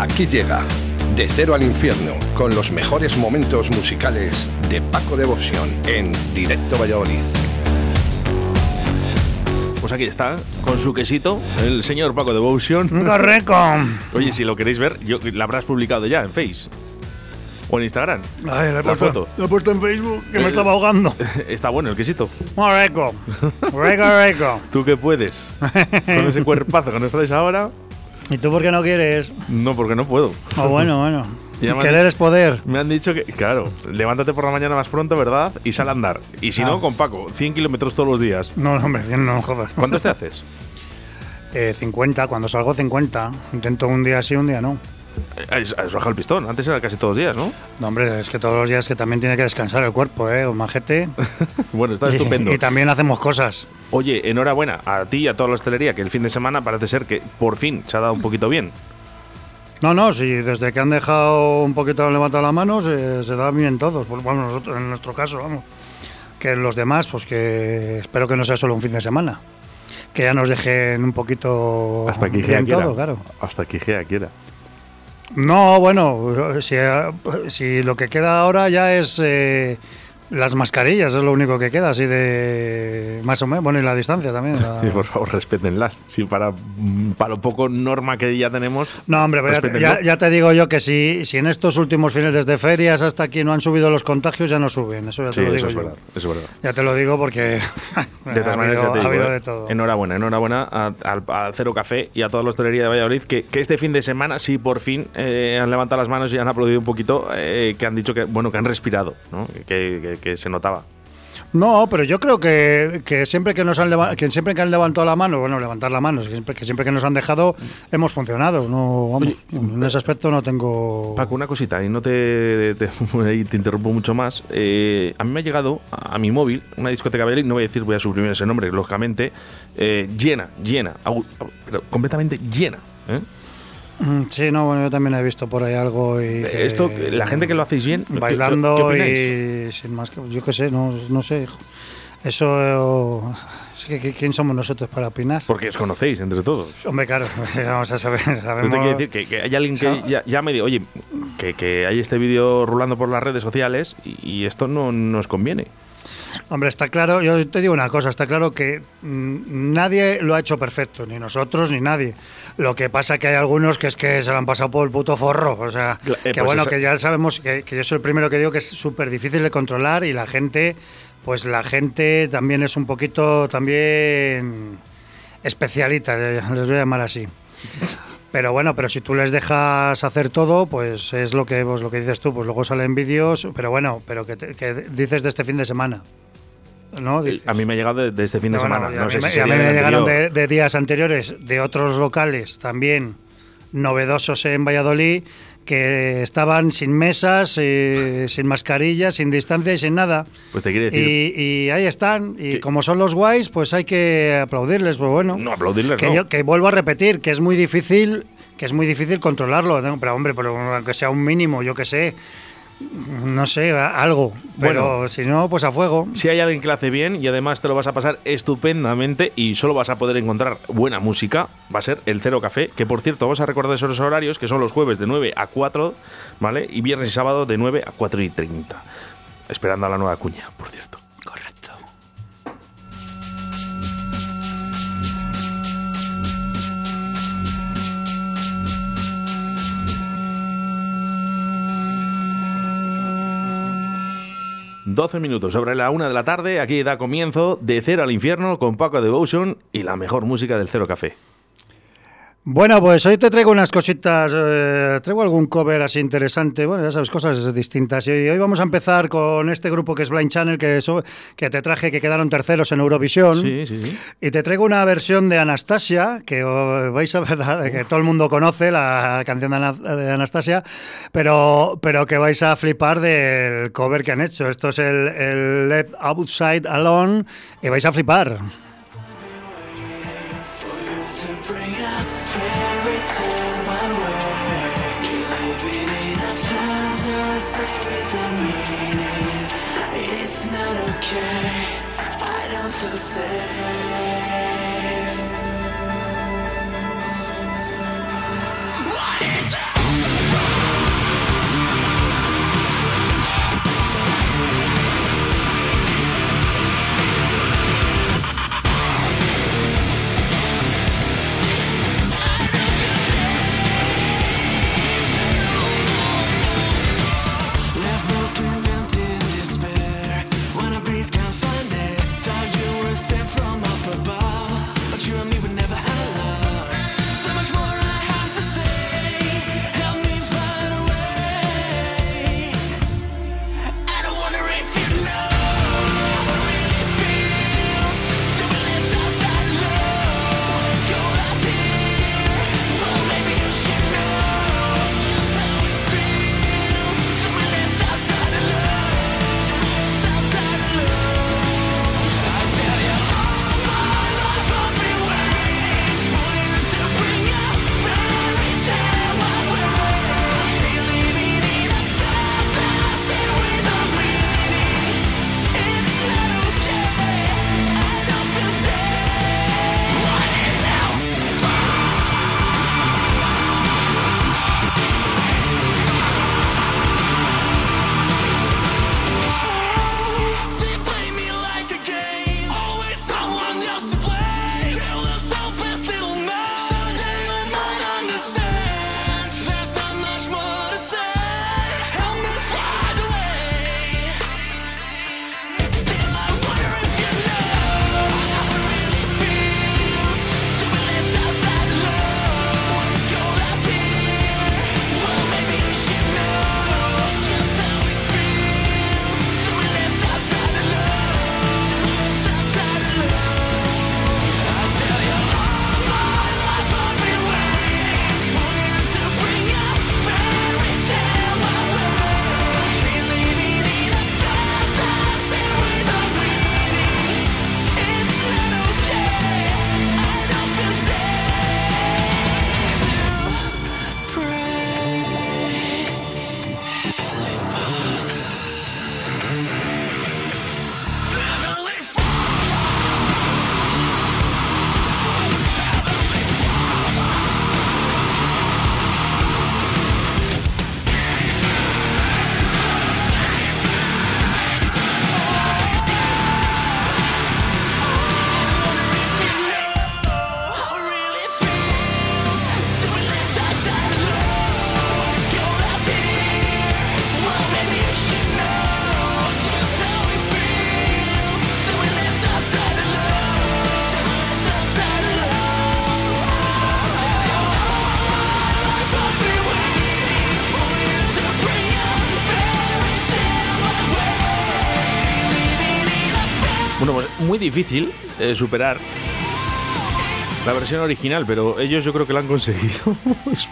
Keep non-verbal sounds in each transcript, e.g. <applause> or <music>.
Aquí llega De Cero al Infierno con los mejores momentos musicales de Paco Devoción en Directo Valladolid. Pues aquí está, con su quesito, el señor Paco Devotion. <laughs> Correcto. Oye, si lo queréis ver, yo, la habrás publicado ya en Face. O en Instagram. Ay, la, he La puesto, foto. la he puesto en Facebook, que Eh, me estaba ahogando. <laughs> Está bueno el quesito. Muy rico. <laughs> Rico, rico. ¿Tú qué puedes? Con ese cuerpazo que nos traes ahora. ¿Y tú por qué no quieres? No, porque no puedo. Oh, bueno, bueno. <laughs> Querer es poder. Me han dicho que, claro, levántate por la mañana más pronto, ¿verdad? Y sal a andar. Y si Ah. no, con Paco, 100 kilómetros todos los días. No, no, hombre, 100 no jodas. ¿Cuántos te haces? <laughs> Eh, 50, cuando salgo 50. Intento un día sí, un día no. Eh, Has, has bajado el pistón. Antes era casi todos los días, ¿no? No, hombre, es que todos los días que también tiene que descansar el cuerpo, ¿eh? Un majete. <laughs> Bueno, está Y- estupendo. Y, también hacemos cosas. Oye, enhorabuena a ti y a toda la hostelería, que el fin de semana parece ser que por fin se ha dado un poquito bien. No, no, sí, desde que han dejado un poquito han levantado la mano, se, se da bien todos. Pues, bueno, nosotros, en nuestro caso, vamos. Que los demás, pues que espero que no sea solo un fin de semana. Que ya nos dejen un poquito Hasta que quiera. todo, claro. Hasta que quiera. No, bueno, si, si lo que queda ahora ya es eh, las mascarillas, es lo único que queda, así de más o menos. Bueno, y la distancia también. la- <laughs> Y por favor, respétenlas. Si para, mm, para lo poco norma que ya tenemos. No, hombre, pero ya, ya, te digo yo que si, si en estos últimos fines desde ferias hasta aquí no han subido los contagios, ya no suben. Eso ya te Sí, lo digo eso es yo. verdad. Eso es verdad. Ya te lo digo porque <laughs> De todas maneras, habido, ya te ha digo, habido eh, de todo. enhorabuena, enhorabuena a- al a Cero Café y a toda la hostelería de Valladolid que, que este fin de semana sí por fin eh, han levantado las manos y han aplaudido un poquito, eh, que han dicho que bueno que han respirado, ¿no? que, que- que se notaba. No, pero yo creo que, que siempre que nos han que siempre que han levantado la mano, bueno, levantar la mano, siempre, que siempre que nos han dejado hemos funcionado. No, vamos, en ese aspecto no tengo. Paco, una cosita, y no te, <laughs> te, interrumpo mucho más. Eh, a mí me ha llegado a, a mi móvil una discoteca Valladolid, no voy a decir, voy a suprimir ese nombre, lógicamente, eh, llena, llena, au- au- pero completamente llena. ¿eh? Mm, Sí, no, bueno, yo también he visto por ahí algo y que- Esto, la gente que lo hacéis bien, ¿qué- qué- bailando qué y sin más que yo qué sé, no, no sé. Eso es que que- quién somos nosotros para opinar. Porque os conocéis entre todos. Hombre, claro, <laughs> vamos a saber, sabemos. Esto quiere decir que, que hay alguien que ya, ya me diga, oye, que, que hay este vídeo rulando por las redes sociales y, y esto no nos conviene. Hombre, está claro, yo te digo una cosa, está claro que mm, nadie lo ha hecho perfecto, ni nosotros ni nadie. Lo que pasa que hay algunos que es que se lo han pasado por el puto forro, o sea, eh, que pues bueno, eso- que ya sabemos que, que yo soy el primero que digo que es súper difícil de controlar y la gente, pues la gente también es un poquito también especialita, les voy a llamar así. Pero bueno, pero si tú les dejas hacer todo, pues es lo que pues lo que dices tú, pues luego salen vídeos, pero bueno, pero que, te- que dices de este fin de semana. ¿No? Dices. A mí me ha llegado de, de este fin de Bueno, semana. a No sé me- si a mí me llegaron de, de días anteriores de otros locales también novedosos en Valladolid que estaban sin mesas, eh, sin mascarillas, sin distancia y sin nada. Pues te quiere decir. Y, y ahí están. Y como son los guays, pues hay que aplaudirles. Pues bueno. no, aplaudirles, que, no. yo, que vuelvo a repetir, que es muy difícil, que es muy difícil controlarlo. ¿no? Pero hombre, pero aunque sea un mínimo, yo que sé, no sé, algo. Pero Bueno. si no, pues a fuego. Si hay alguien que lo hace bien y además te lo vas a pasar estupendamente y solo vas a poder encontrar buena música, va a ser el Cero Café, que por cierto vamos a recordar esos horarios que son los jueves de 9 a 4, ¿vale? Y viernes y sábado de 9 a 4 y 30. Esperando a la nueva cuña, por cierto. 12 minutos sobre la una de la tarde, aquí da comienzo de Cero al Infierno con Paco Devotion y la mejor música del Cero Café. Bueno, pues hoy te traigo unas cositas, eh, traigo algún cover así interesante, bueno, ya sabes, cosas distintas. Y hoy vamos a empezar con este grupo que es Blind Channel, que, que te traje, que quedaron terceros en Eurovisión. Sí, sí, sí. Y te traigo una versión de Anastasia, que oh, vais a ver, <laughs> que todo el mundo conoce, la canción de, Ana- de Anastasia, pero, pero que vais a flipar del cover que han hecho. Esto es el, el Left Outside Alone, y vais a flipar. Difícil eh, superar la versión original, pero ellos yo creo que la han conseguido. <laughs> es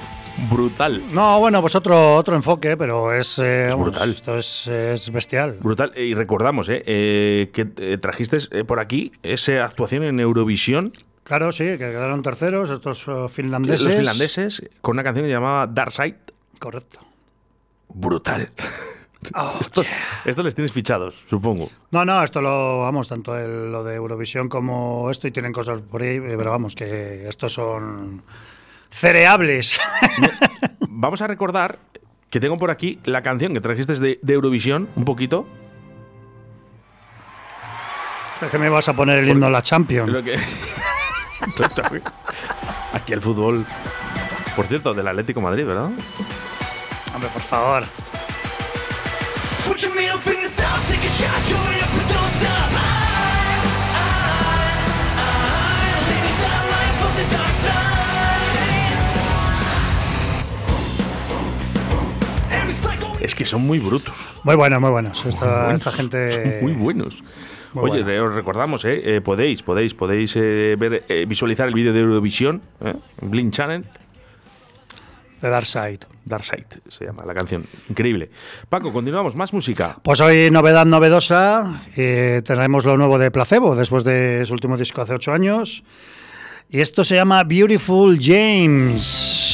brutal. No, bueno, pues otro, otro enfoque, pero es, eh, Es vamos, brutal. Esto es, es bestial. Brutal. Y recordamos eh, eh, que trajiste por aquí esa actuación en Eurovisión, Claro, sí, que quedaron terceros estos eh, finlandeses. los finlandeses, con una canción que llamaba Dark Side. Correcto. Brutal. Oh, <laughs> estos, estos les tienes fichados, supongo. No, no, esto lo, vamos, tanto el- lo de Eurovisión como esto, y tienen cosas por ahí, eh, pero vamos, que estos son cereables. Vamos a recordar que tengo por aquí la canción que trajiste de, de Eurovisión, un poquito. es que me vas a poner el himno a la Champions. Lo que... <laughs> Aquí el fútbol. Por cierto, del Atlético Madrid, ¿verdad? Hombre, por favor. Es que son muy brutos. Muy buenos, muy buenos. Esta, Buenos, esta gente. muy buenos. muy Oye, eh, os recordamos, eh, eh, podéis, podéis, podéis eh, ver, eh, visualizar el vídeo de Eurovisión eh, Blink Channel. De Dark Side. Dark Side se llama la canción. Increíble. Paco, continuamos. Más música. Pues hoy novedad novedosa, eh, tenemos lo nuevo de Placebo, después de su último disco hace ocho años. Y esto se llama Beautiful James.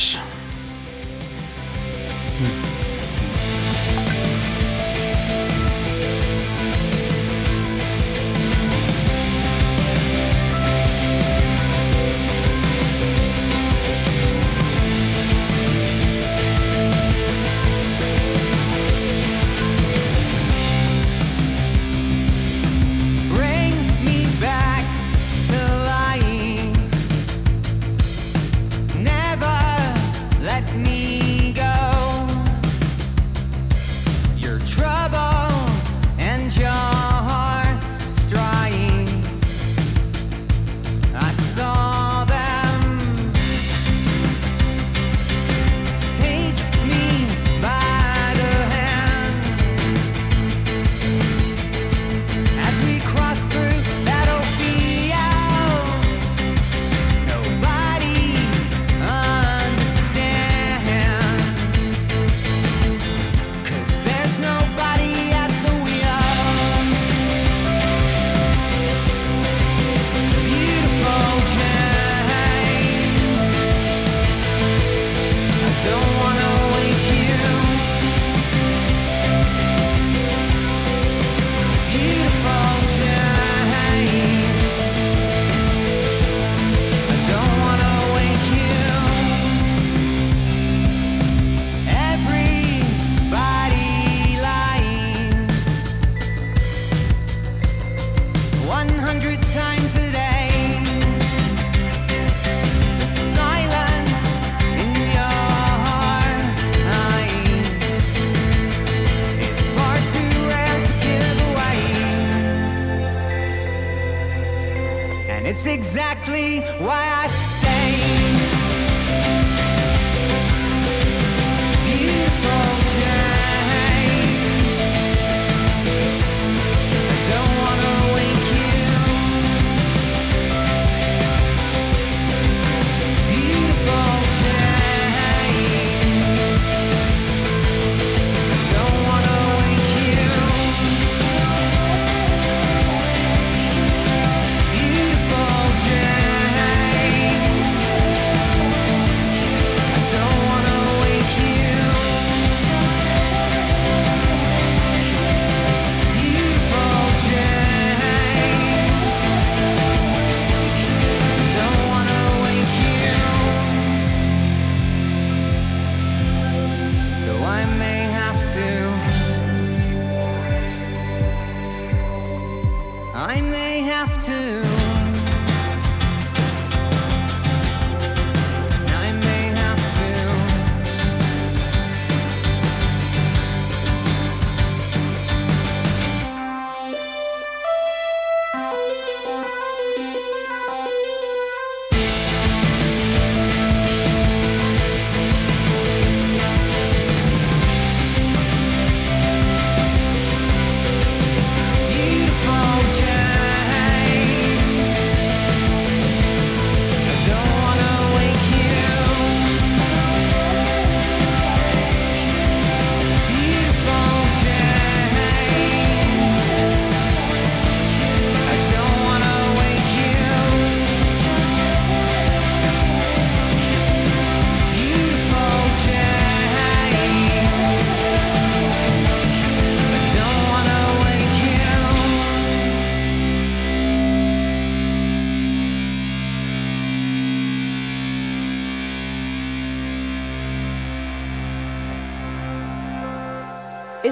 I may have to.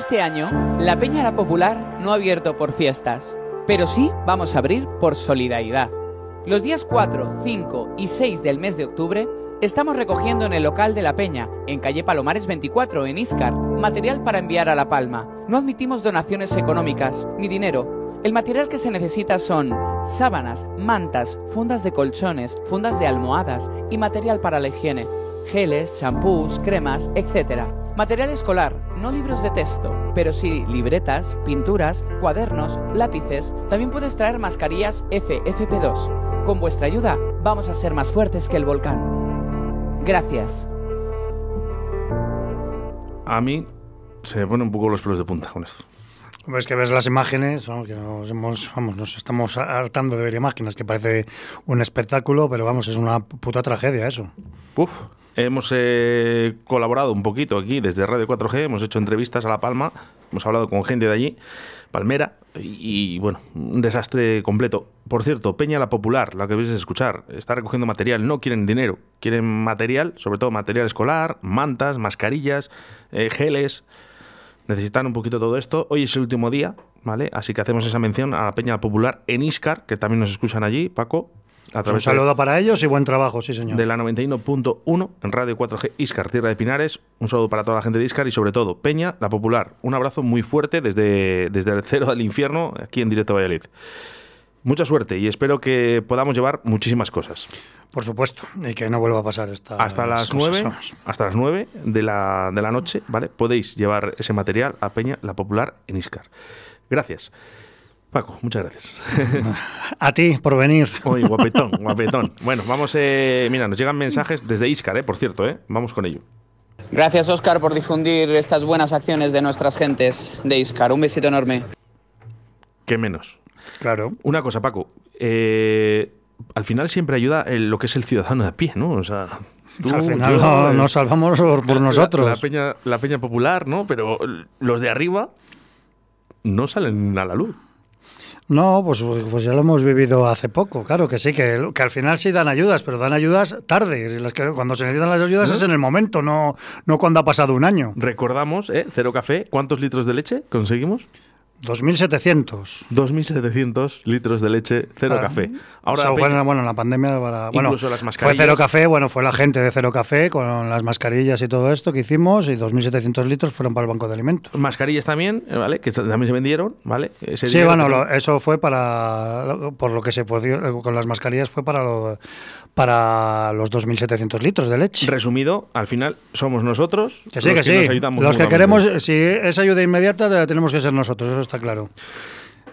Este año, la Peña La Popular no abierto por fiestas, pero sí vamos a abrir por solidaridad. Los días 4, 5 y 6 del mes de octubre estamos recogiendo en el local de la Peña, en calle Palomares 24, en Iscar, material para enviar a La Palma. No admitimos donaciones económicas ni dinero. El material que se necesita son sábanas, mantas, fundas de colchones, fundas de almohadas y material para la higiene, geles, champús, cremas, etc. Material escolar, no libros de texto, pero sí libretas, pinturas, cuadernos, lápices. También puedes traer mascarillas FFP2. Con vuestra ayuda vamos a ser más fuertes que el volcán. Gracias. A mí se me ponen un poco los pelos de punta con esto. Pues que ves las imágenes, vamos, que nos hemos, vamos, nos estamos hartando de ver imágenes, que parece un espectáculo, pero vamos, es una puta tragedia eso. Uf, hemos eh, colaborado un poquito aquí desde Radio 4G, hemos hecho entrevistas a La Palma, hemos hablado con gente de allí, Palmera, y, bueno, un desastre completo. Por cierto, Peña la Popular, la que vais a escuchar, está recogiendo material, no quieren dinero, quieren material, sobre todo material escolar, mantas, mascarillas, eh, geles. Necesitan un poquito todo esto. Hoy es el último día, ¿vale? Así que hacemos esa mención a la Peña Popular en Iscar, que también nos escuchan allí, Paco. A Un saludo para ellos y buen trabajo, sí señor. de la 91.1 en Radio 4G Iscar, Tierra de Pinares. Un saludo para toda la gente de Iscar y sobre todo Peña, la Popular. Un abrazo muy fuerte desde, desde el cero del infierno, aquí en Directo Valladolid. Mucha suerte y espero que podamos llevar muchísimas cosas. Por supuesto, y que no vuelva a pasar esta Hasta las 9, hasta las 9 de la, de la noche, ¿vale? Podéis llevar ese material a Peña, la Popular, en Iscar. Gracias. Paco, muchas gracias. A ti por venir. Oye, guapetón, <laughs> guapetón. Bueno, vamos, eh, mira, nos llegan mensajes desde Iscar, eh, por cierto, eh. Vamos con ello. Gracias, Oscar, por difundir estas buenas acciones de nuestras gentes de Iscar. Un besito enorme. ¿Qué menos? Claro. Una cosa, Paco. eh, al final siempre ayuda el- lo que es el ciudadano de a pie, ¿no? O sea, tú, Al final yo, no- eh, nos salvamos por, por la- nosotros. La, peña, la peña popular, ¿no? Pero los de arriba no salen a la luz. No, pues, pues ya lo hemos vivido hace poco, claro que sí, que, que al final sí dan ayudas, pero dan ayudas tarde. Las que- cuando se necesitan las ayudas es en el momento, no, no cuando ha pasado un año. Recordamos, ¿eh? Cero Café, ¿cuántos litros de leche conseguimos? 2.700. 2.700 litros de leche, cero Ah, café. o Ahora, sea, bueno, bueno, en la pandemia para, bueno, Incluso las fue mascarillas. Cero Café, bueno, fue la gente de Cero Café con las mascarillas y todo esto que hicimos y 2.700 litros fueron para el Banco de Alimentos. mascarillas también, eh, ¿vale? Que también se vendieron, ¿vale? Ese Sí, bueno, que- lo- eso fue para, por lo que se pudo, con las mascarillas fue para, lo- para los 2.700 litros de leche. Resumido, al final somos nosotros Que sí, los que sí. nos ayudamos Los que queremos, si es ayuda inmediata, tenemos que ser nosotros, eso está claro.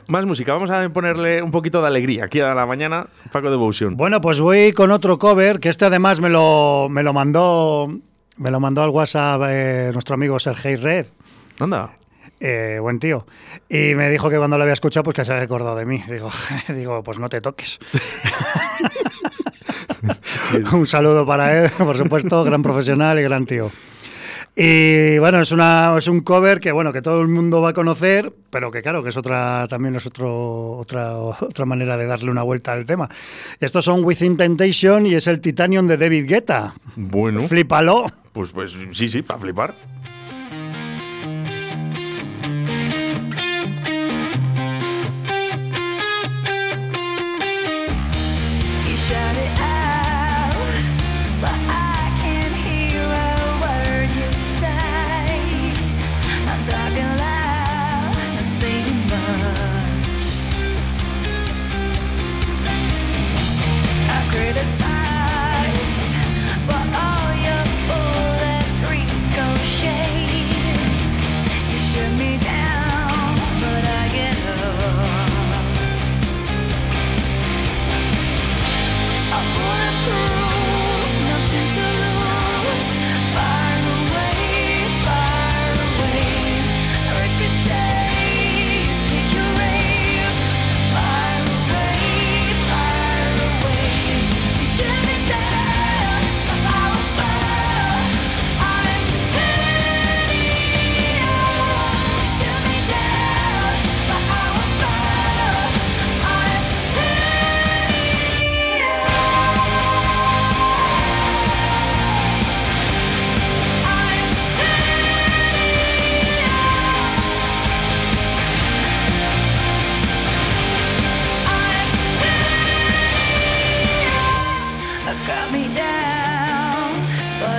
Más música, vamos a ponerle un poquito de alegría aquí a la mañana, Paco Devotion. Bueno, pues voy con otro cover, que este además me lo, me lo mandó me lo mandó al WhatsApp eh, nuestro amigo Sergei Red. Anda. Eh, buen tío. Y me dijo que cuando lo había escuchado, pues que se había acordado de mí. Digo, <laughs> digo pues no te toques. <laughs> Un saludo para él, por supuesto, gran profesional y gran tío. Y bueno, es, una, es un cover que bueno que todo el mundo va a conocer, pero que claro, que es otra también es otro, otra, otra manera de darle una vuelta al tema. Estos son Within Temptation y es el Titanium de David Guetta. Bueno, Flípalo. pues, pues sí, sí, para flipar.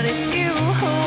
but it's you who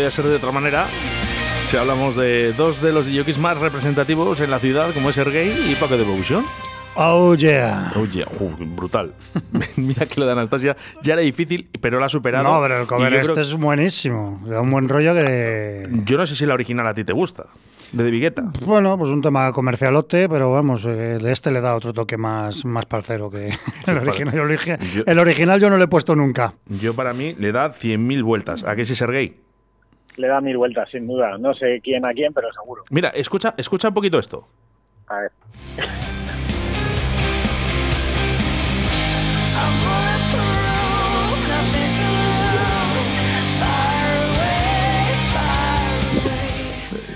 podía ser de otra manera si hablamos de dos de los DJs más representativos en la ciudad, como es Sergey y Paco Devotion. Oh yeah. Oye, ju, brutal. <laughs> Mira que lo de Anastasia ya era difícil, pero la ha superado. No, pero el cover este creo- es buenísimo. Da un buen rollo que. Yo no sé si la original a ti te gusta, de De Vigueta. Bueno, pues un tema comercialote, pero vamos, el este le da otro toque más, más parcero que <laughs> el original. El, origi- Yo- el original yo no lo he puesto nunca. Yo para mí le da 100.000 vueltas. ¿A qué sí Sergey? Le da mil vueltas, sin duda. No sé quién a quién, pero seguro. Mira, escucha, escucha un poquito esto. A ver.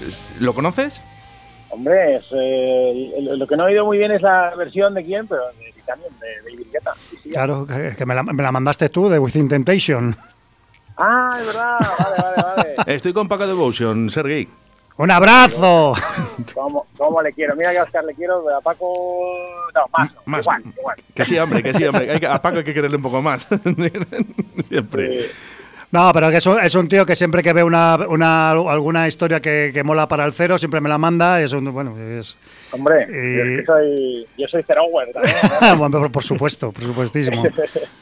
Es- ¿Lo conoces? Hombre, es, eh, lo- lo que no he oído muy bien es la versión de quién, pero de Titanium, de David Guetta. Sí, sí. Claro, que, que me, la, me la mandaste tú de Within Temptation. Ah, es verdad. Vale, vale, vale. <laughs> Estoy con Paco Devotion, Sergey. ¡Un abrazo! ¿Cómo, cómo le quiero? Mira que a Oscar le quiero, a Paco. No, más. no, Más. Igual, igual. Que sí, hombre, que sí, hombre. Hay que- a Paco hay que quererle un poco más. <laughs> Siempre. Eh, No, pero que es un, es un tío que siempre que ve una, una- alguna historia que, que mola para el cero, siempre me la manda. Es un, bueno, es. hombre, Eh. yo, es que soy, yo soy Zerower también. ¿no? <laughs> bueno, por, por supuesto, por supuestísimo.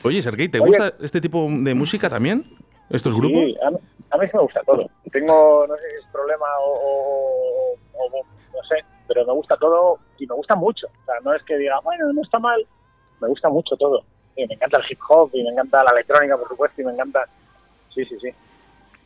Oye, Sergey, ¿te Oye. gusta este tipo de música también? ¿Estos grupos? Sí, a mí, a sí me gusta todo. Tengo, no sé si es problema o, o- o- no sé, pero me gusta todo y me gusta mucho. O sea, no es que diga, bueno, no está mal. Me gusta mucho todo. Sí, me encanta el hip hop y me encanta la electrónica, por supuesto, y me encanta. Sí, sí, sí.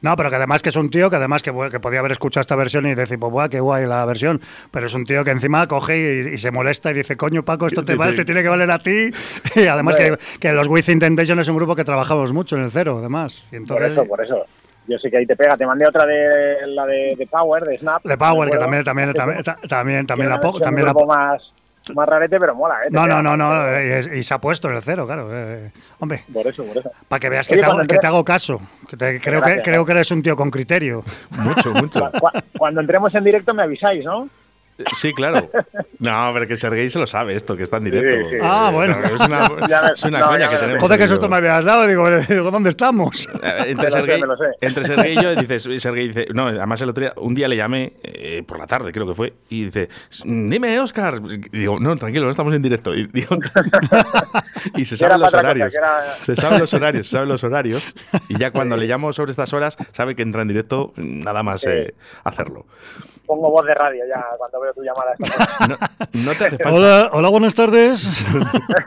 No, pero que además que es un tío que además que, que podía haber escuchado esta versión y decir, pues guau, qué guay la versión. Pero es un tío que encima coge y, y se molesta y dice, coño, Paco, esto te, vale, te tiene que valer a ti. <laughs> Y además que, que los Within Temptation es un grupo que trabajamos mucho en el cero, además. Y Por entonces, eso, por eso. Yo sé que ahí te pega. Te mandé otra de la de, de Power, de Snap. de Power, ¿de que también, también, también, también, también la también la más, más rarete, pero mola, ¿eh? No, no, no, no, Pero- y, se ha puesto en el cero, claro. eh, hombre, Por eso, por eso. para que veas que, Oye, te hago, cuando que entré- te hago caso. Que te- creo, que, creo que eres un tío con criterio. Mucho, mucho. Cu- cu- Cuando entremos en directo me avisáis, ¿no? Sí, claro. No, pero que Sergey se lo sabe esto, que está en directo. Sí, sí. Ah, bueno. No, es una, <laughs> es una no, coña que tenemos. Joder, que susto me habías dado. Digo, ¿dónde estamos? <laughs> Entre sé. entre Sergey y yo dices, y Sergey dice, no, además el otro día, un día le llamé eh, por la tarde, creo que fue, y dice, dime, Oscar. Y digo, no, tranquilo, no estamos en directo. Y, digo, <laughs> y se saben los horarios. era- Se saben los horarios, se saben los horarios. Y ya cuando le llamo sobre estas horas, sabe que entra en directo, nada más eh, hacerlo. Pongo voz de radio ya cuando veo tu llamada. esta noche. No, no te hace falta, Hola, hola, buenas tardes.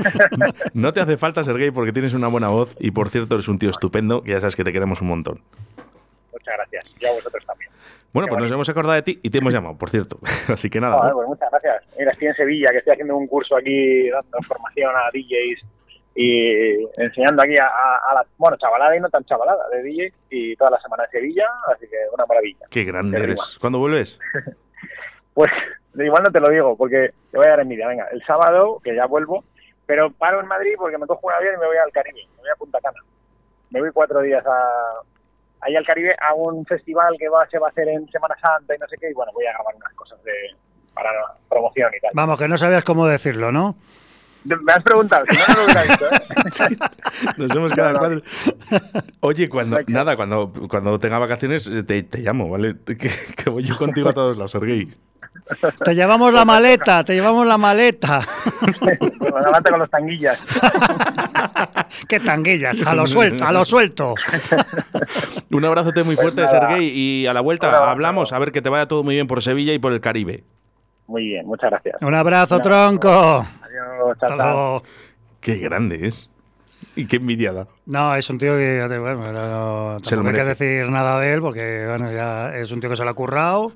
<laughs> no te hace falta, Sergey, porque tienes una buena voz y por cierto eres un tío estupendo, que ya sabes que te queremos un montón. Muchas gracias. Y a vosotros también. Bueno, Qué pues nos hemos acordado de ti y te hemos llamado, por cierto. <laughs> Así que nada. Pues muchas gracias. Mira, estoy en Sevilla, que estoy haciendo un curso aquí dando formación a DJs y enseñando aquí a, a- a la, bueno, chavalada y no tan chavalada de DJs y toda la semana en Sevilla, así que una maravilla. Qué grande Qué eres. rima. ¿Cuándo vuelves? <laughs> Pues igual no te lo digo porque te voy a dar envidia. Venga, el sábado, que ya vuelvo, pero paro en Madrid porque me cojo un avión y me voy al Caribe, me voy a Punta Cana. Me voy cuatro días a, ahí al Caribe a un festival que va, se va a hacer en Semana Santa y no sé qué, y bueno, voy a grabar unas cosas de, para promoción y tal. Vamos, que no sabías cómo decirlo, ¿no? Me has preguntado, si no, no lo hubiera visto, ¿eh? <laughs> Nos hemos quedado No, no. cuadro. Oye, cuando, nada, cuando, cuando tenga vacaciones eh, te, te llamo, ¿vale? Que, que voy yo contigo a todos lados, Sergey. Te llevamos la maleta, te llevamos la maleta. Pues levanto con los tanguillas. <laughs> Qué tanguillas, a lo suelto, a lo suelto. <laughs> Un abrazote muy fuerte, Pues nada. Sergey, y a la vuelta hablamos, a ver que te vaya todo muy bien por Sevilla y por el Caribe. Muy bien, muchas gracias. Un abrazo, Un tronco. Hasta luego. Qué grande es. Y qué envidiada. No, es un tío que, bueno, no, Se lo hay que decir nada de él porque, bueno, ya es un tío que se lo ha currado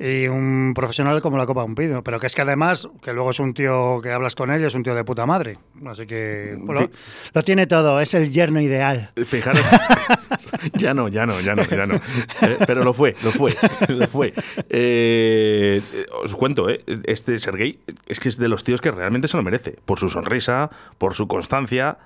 y un profesional como la copa de un pino. Pero que es que además, que luego es un tío que hablas con él y es un tío de puta madre. Así que lo tiene todo, es el yerno ideal. Fijaros. <laughs> ya no, ya no, ya no, ya no. Eh, pero lo fue, lo fue, lo fue. Eh, os cuento, eh, este Sergey es que es de los tíos que realmente se lo merece. Por su sonrisa, por su constancia,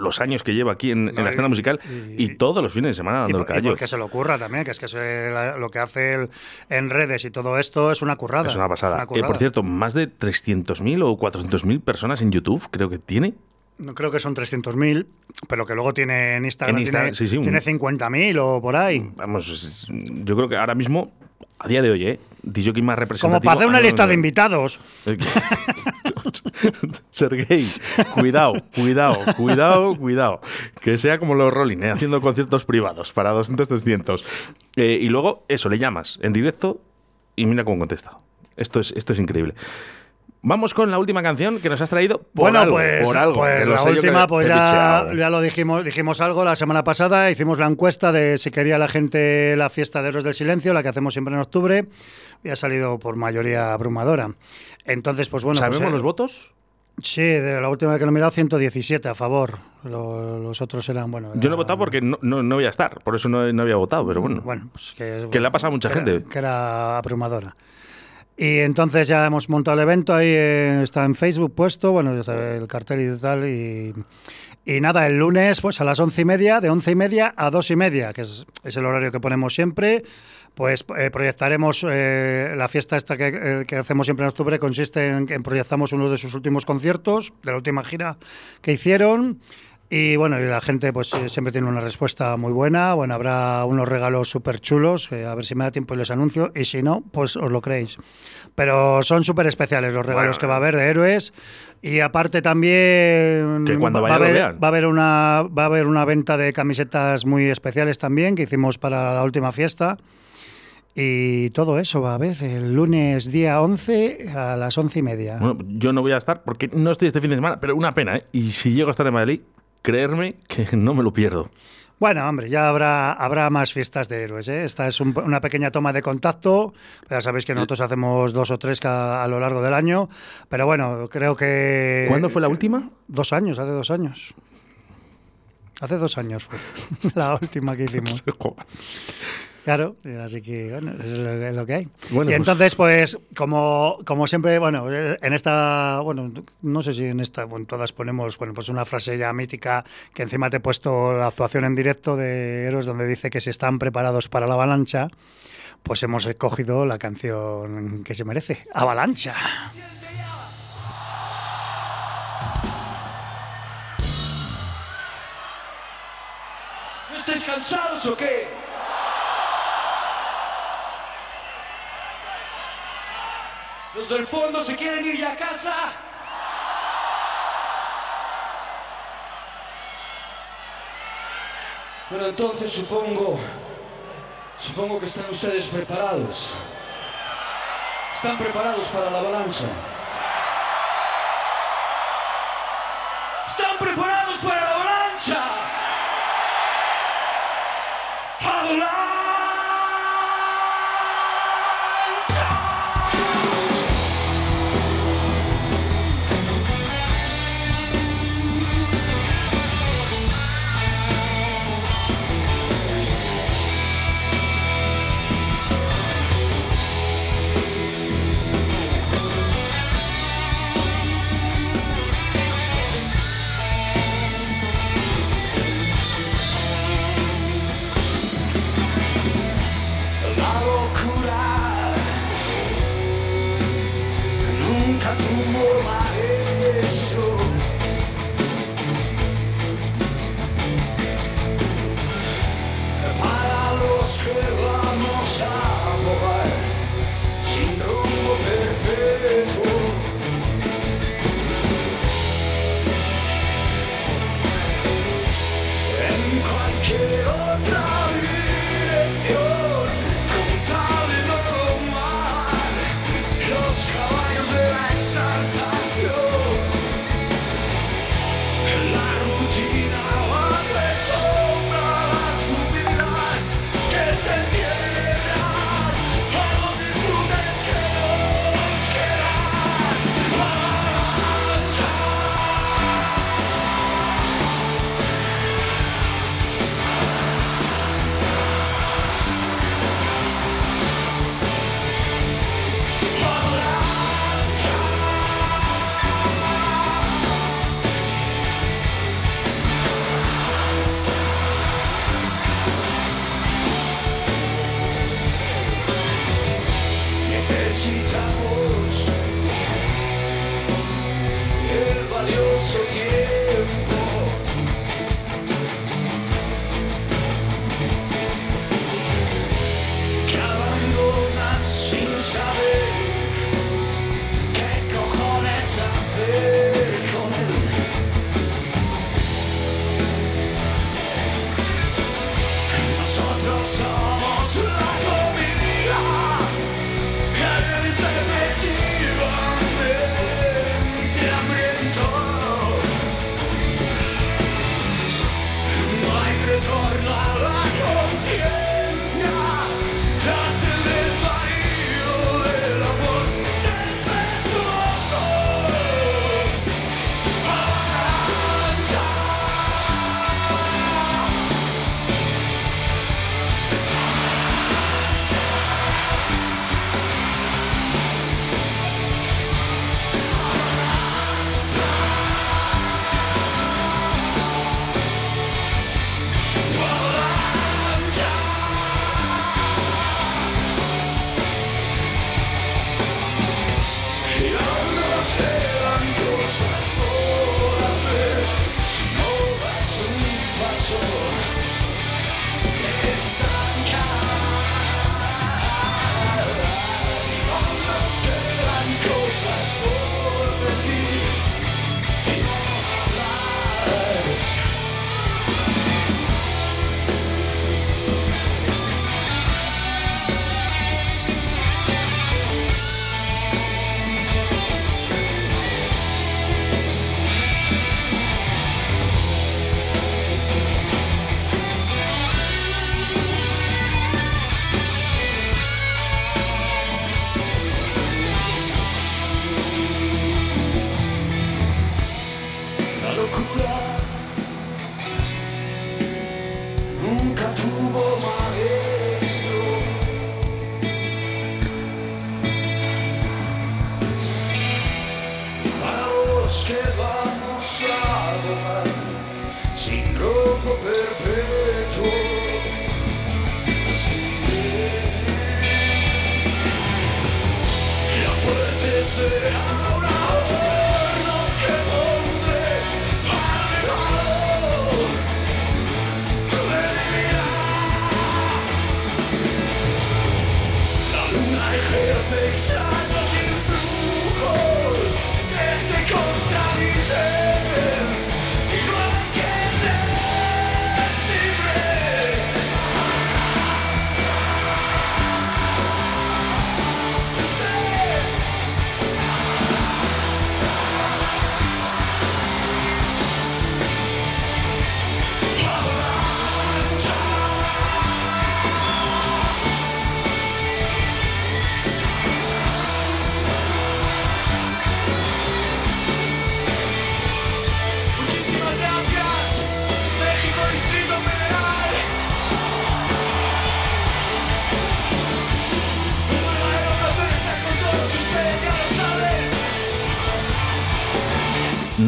los años que lleva aquí en, la escena musical y, y- todos los fines de semana Y, dando el y callo. porque se lo ocurra también, que es que eso es la- lo que hace él en redes y todo esto es una currada. Es una pasada. una Eh, por cierto, más de 300.000 o 400.000 personas en YouTube, creo que tiene. No creo que son 300.000, pero que luego tiene en Instagram, En Insta- tiene, sí, sí, tiene 50.000 o por ahí. Vamos, yo creo que ahora mismo, a día de hoy, ¿eh? DJ más Como representativo. para hacer una Ah, no, lista no, de invitados. <laughs> Sergey, cuidado, cuidado, cuidado, cuidado. Que sea como los Rolling, ¿eh? haciendo conciertos privados para 200, 300. Eh, y luego, eso, le llamas en directo y mira cómo contesta. Esto es, esto es increíble. Vamos con la última canción que nos has traído por bueno, algo. pues, por algo, pues la última, pues ya, ya lo dijimos, dijimos algo la semana pasada, hicimos la encuesta de si quería la gente la fiesta de Héroes del Silencio, la que hacemos siempre en octubre, y ha salido por mayoría abrumadora. Entonces, pues bueno. ¿Sabemos pues, eh, los votos? Sí, de la última vez que lo he mirado, 117 a favor. Lo- los otros eran, bueno. Yo no he era- votado porque no, no, no voy a estar, por eso no, no había votado, pero bueno. Bueno, pues que, Que le ha pasado a mucha que era- gente. que era abrumadora. Y entonces ya hemos montado el evento, ahí eh, está en Facebook puesto, bueno, ya el cartel y tal, y, y nada, el lunes pues a las once y media, de once y media a dos y media, que es, es el horario que ponemos siempre, pues eh, proyectaremos eh, la fiesta esta que, que hacemos siempre en octubre, consiste en que proyectamos uno de sus últimos conciertos, de la última gira que hicieron, y bueno, y la gente pues eh, siempre tiene una respuesta muy buena. Bueno, habrá unos regalos súper chulos, a ver si me da tiempo y les anuncio. Y si no, pues os lo creéis. Pero son súper especiales los regalos Bueno, que va a haber de héroes. Y aparte también Que cuando va, vaya a lo haber, va a haber una va a haber una venta de camisetas muy especiales también que hicimos para la última fiesta. Y todo eso va a haber el lunes día 11 a las once y media. Bueno, yo no voy a estar porque no estoy este fin de semana, pero una pena, ¿eh? Y si llego a estar en Madrid, creerme que <laughs> no me lo pierdo. Bueno, hombre, ya habrá, habrá más fiestas de héroes. ¿eh? Esta es un- una pequeña toma de contacto. Ya sabéis que nosotros hacemos dos o tres ca- a lo largo del año. Pero bueno, creo que. ¿Cuándo fue la última? Dos años, hace dos años. Hace dos años fue <laughs> la última que hicimos. Claro, así que bueno, es lo, es lo que hay. Bueno, y pues- entonces, pues, como, como siempre, bueno, en esta, bueno, no sé si en esta, bueno, todas ponemos, bueno, pues una frase ya mítica que encima te he puesto la actuación en directo de Héroes donde dice que si están preparados para la avalancha, pues hemos escogido la canción que se merece, Avalancha. ¿No estáis cansados o qué? ¿Los del fondo se quieren ir ya a casa? Bueno, entonces supongo. Supongo que están ustedes preparados. ¿Están preparados para la avalancha? ¿Están preparados para la avalancha? ¡Avalancha!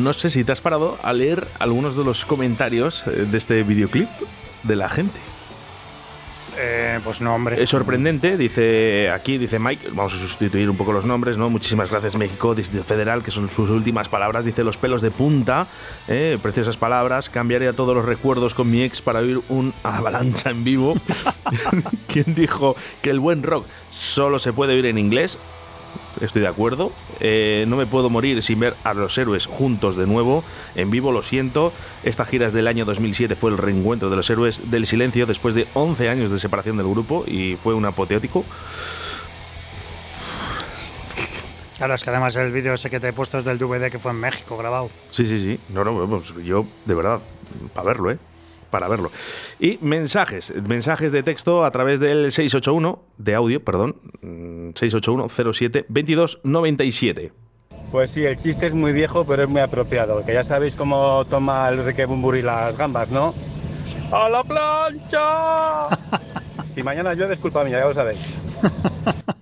No sé si te has parado a leer algunos de los comentarios eh, de este videoclip de la gente. Eh, pues no, hombre. Es sorprendente, dice aquí, dice Mike, vamos a sustituir un poco los nombres, ¿no? Muchísimas gracias México, Distrito Federal, que son sus últimas palabras, dice los pelos de punta, ¿eh? preciosas palabras, cambiaría todos los recuerdos con mi ex para oír un avalancha en vivo. <laughs> ¿Quién dijo que el buen rock solo se puede oír en inglés? Estoy de acuerdo. Eh, no me puedo morir sin ver a los héroes juntos de nuevo. En vivo, lo siento. Esta gira es del año 2007 fue el reencuentro de los héroes del silencio después de 11 años de separación del grupo y fue un apoteótico. Claro, es que además el vídeo ese que te he puesto es del DVD que fue en México grabado. Sí, sí, sí. No, no, pues yo, de verdad, para verlo, ¿eh? Para verlo. Y mensajes, mensajes de texto a través del 681, de audio, perdón, mm, 681 07 22 97. Pues sí, el chiste es muy viejo, pero es muy apropiado. Que ya sabéis cómo toma el Enrique Bumburi las gambas, ¿no? ¡A la plancha! <laughs> si mañana llueve es culpa mía, ya lo sabéis. <laughs>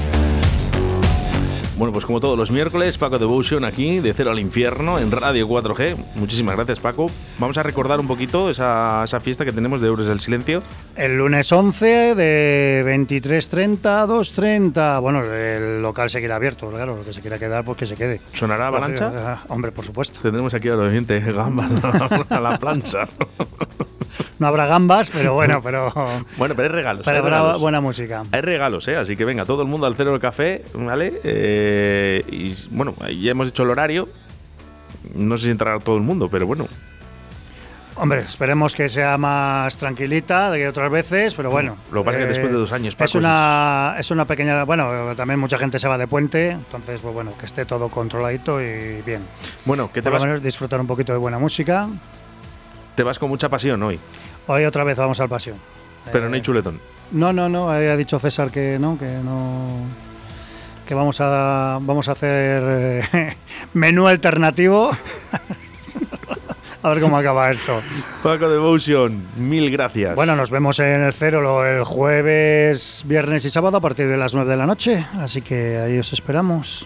Bueno, pues como todos los miércoles, Paco Devotion aquí, de cero al infierno, en Radio 4G. Muchísimas gracias, Paco. Vamos a recordar un poquito esa, esa fiesta que tenemos de Euros del Silencio. El lunes 11 de 23.30 a 2.30. Bueno, el local seguirá abierto, claro, lo que se quiera quedar, pues que se quede. ¿Sonará avalancha? Ah, Hombre, por supuesto. Tendremos aquí al oyente gamba <laughs> a la plancha. No habrá gambas, pero bueno, pero, <laughs> Bueno, pero hay regalos. pero hay regalos. buena música. Hay regalos, ¿eh? Así que venga, todo el mundo al cero del café, ¿vale? Eh, y bueno, ya hemos hecho el horario. No sé si entrará todo el mundo, pero bueno. Hombre, esperemos que sea más tranquilita de que otras veces, pero bueno. eh, Lo que pasa es que después de dos años, Paco, es una, es una pequeña. Bueno, también mucha gente se va de puente, entonces, pues bueno, que esté todo controladito y bien. Bueno, que te Por lo vas, menos disfrutar un poquito de buena música. te vas con mucha pasión hoy, Hoy otra vez vamos al pasión. pero Eh, no hay chuletón. No, no, no, ha dicho César que no, que no. Que vamos a, vamos a hacer eh, <laughs> menú alternativo. <laughs> a ver cómo acaba esto. Paco Devotion, mil gracias. Bueno, nos vemos en el cero el jueves, viernes y sábado a partir de las 9 de la noche. Así que ahí os esperamos.